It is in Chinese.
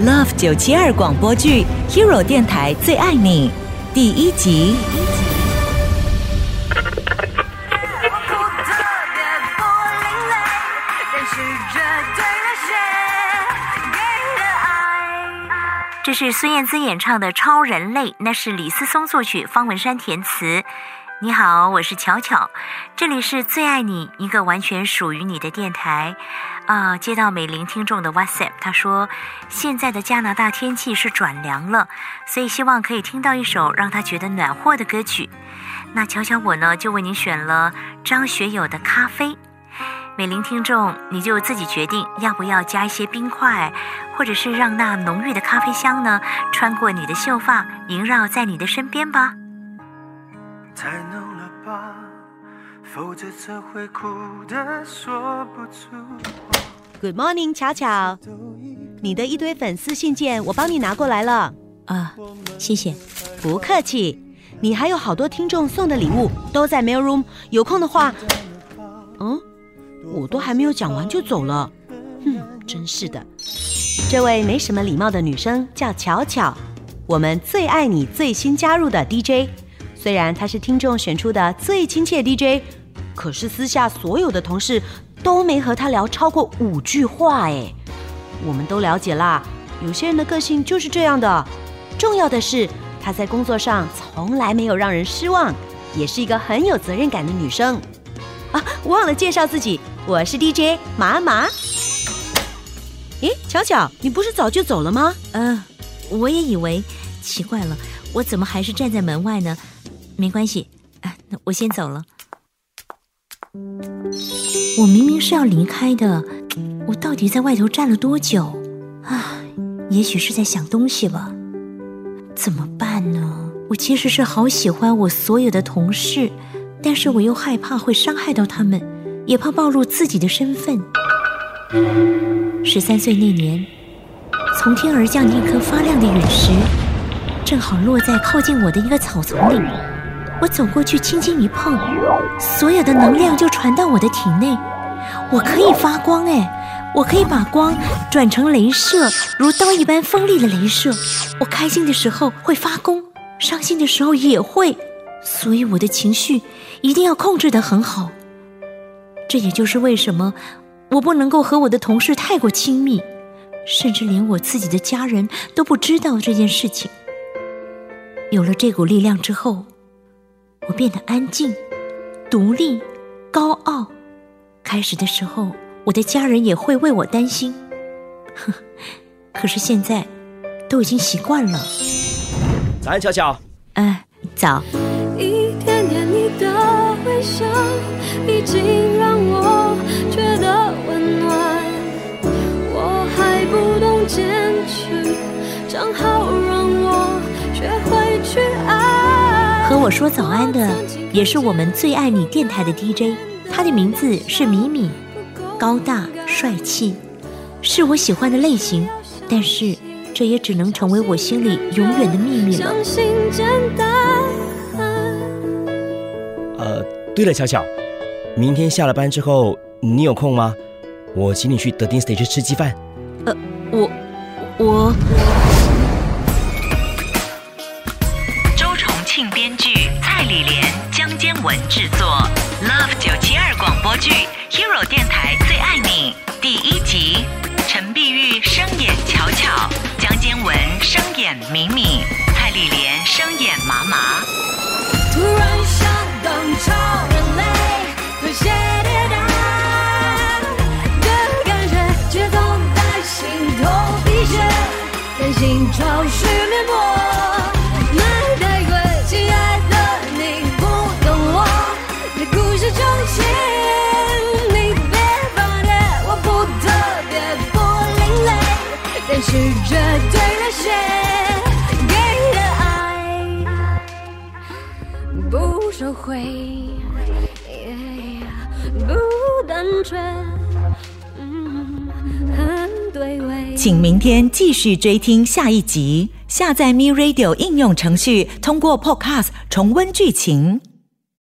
Love 九七二广播剧 Hero 电台最爱你第一集。这是孙燕姿演唱的《超人类》，那是李思松作曲，方文山填词。你好，我是巧巧，这里是最爱你，一个完全属于你的电台。啊，接到美玲听众的 WhatsApp，他说现在的加拿大天气是转凉了，所以希望可以听到一首让他觉得暖和的歌曲。那巧巧我呢，就为您选了张学友的《咖啡》。美玲听众，你就自己决定要不要加一些冰块，或者是让那浓郁的咖啡香呢穿过你的秀发，萦绕在你的身边吧。太浓了吧，否则这会哭的说不出。Good morning，巧巧，你的一堆粉丝信件我帮你拿过来了啊，谢谢，不客气。你还有好多听众送的礼物都在 mail room，有空的话，嗯。我都还没有讲完就走了，哼，真是的。这位没什么礼貌的女生叫巧巧，我们最爱你最新加入的 DJ。虽然她是听众选出的最亲切 DJ，可是私下所有的同事都没和她聊超过五句话。哎，我们都了解啦，有些人的个性就是这样的。重要的是，她在工作上从来没有让人失望，也是一个很有责任感的女生。啊，忘了介绍自己。我是 DJ 麻麻。诶，巧巧，你不是早就走了吗？嗯，我也以为，奇怪了，我怎么还是站在门外呢？没关系，啊那我先走了。我明明是要离开的，我到底在外头站了多久？啊，也许是在想东西吧。怎么办呢？我其实是好喜欢我所有的同事，但是我又害怕会伤害到他们。也怕暴露自己的身份。十三岁那年，从天而降的一颗发亮的陨石，正好落在靠近我的一个草丛里。我走过去，轻轻一碰，所有的能量就传到我的体内。我可以发光，哎，我可以把光转成镭射，如刀一般锋利的镭射。我开心的时候会发光，伤心的时候也会。所以我的情绪一定要控制得很好。这也就是为什么我不能够和我的同事太过亲密，甚至连我自己的家人都不知道这件事情。有了这股力量之后，我变得安静、独立、高傲。开始的时候，我的家人也会为我担心，呵，可是现在都已经习惯了。早安，巧巧。哎，早。一点点你的微笑已经让我和我说早安的也是我们最爱你电台的 DJ，他的名字是米米，高大帅气，是我喜欢的类型，但是这也只能成为我心里永远的秘密了。呃，对了，巧巧，明天下了班之后你有空吗？我请你去德丁 stage 吃鸡饭。呃，我我。文制作，Love 九七二广播剧，Hero 电台最爱你第一集，陈碧玉声演巧巧，江坚文声演米米，蔡李莲声演麻麻。突然想。当超人类，和谐迭代的感觉，节奏在心头滴血，担心潮湿是绝对热血。收回，不单纯。请明天继续追听下一集。下载 Me Radio 应用程序，通过 Podcast 重温剧情。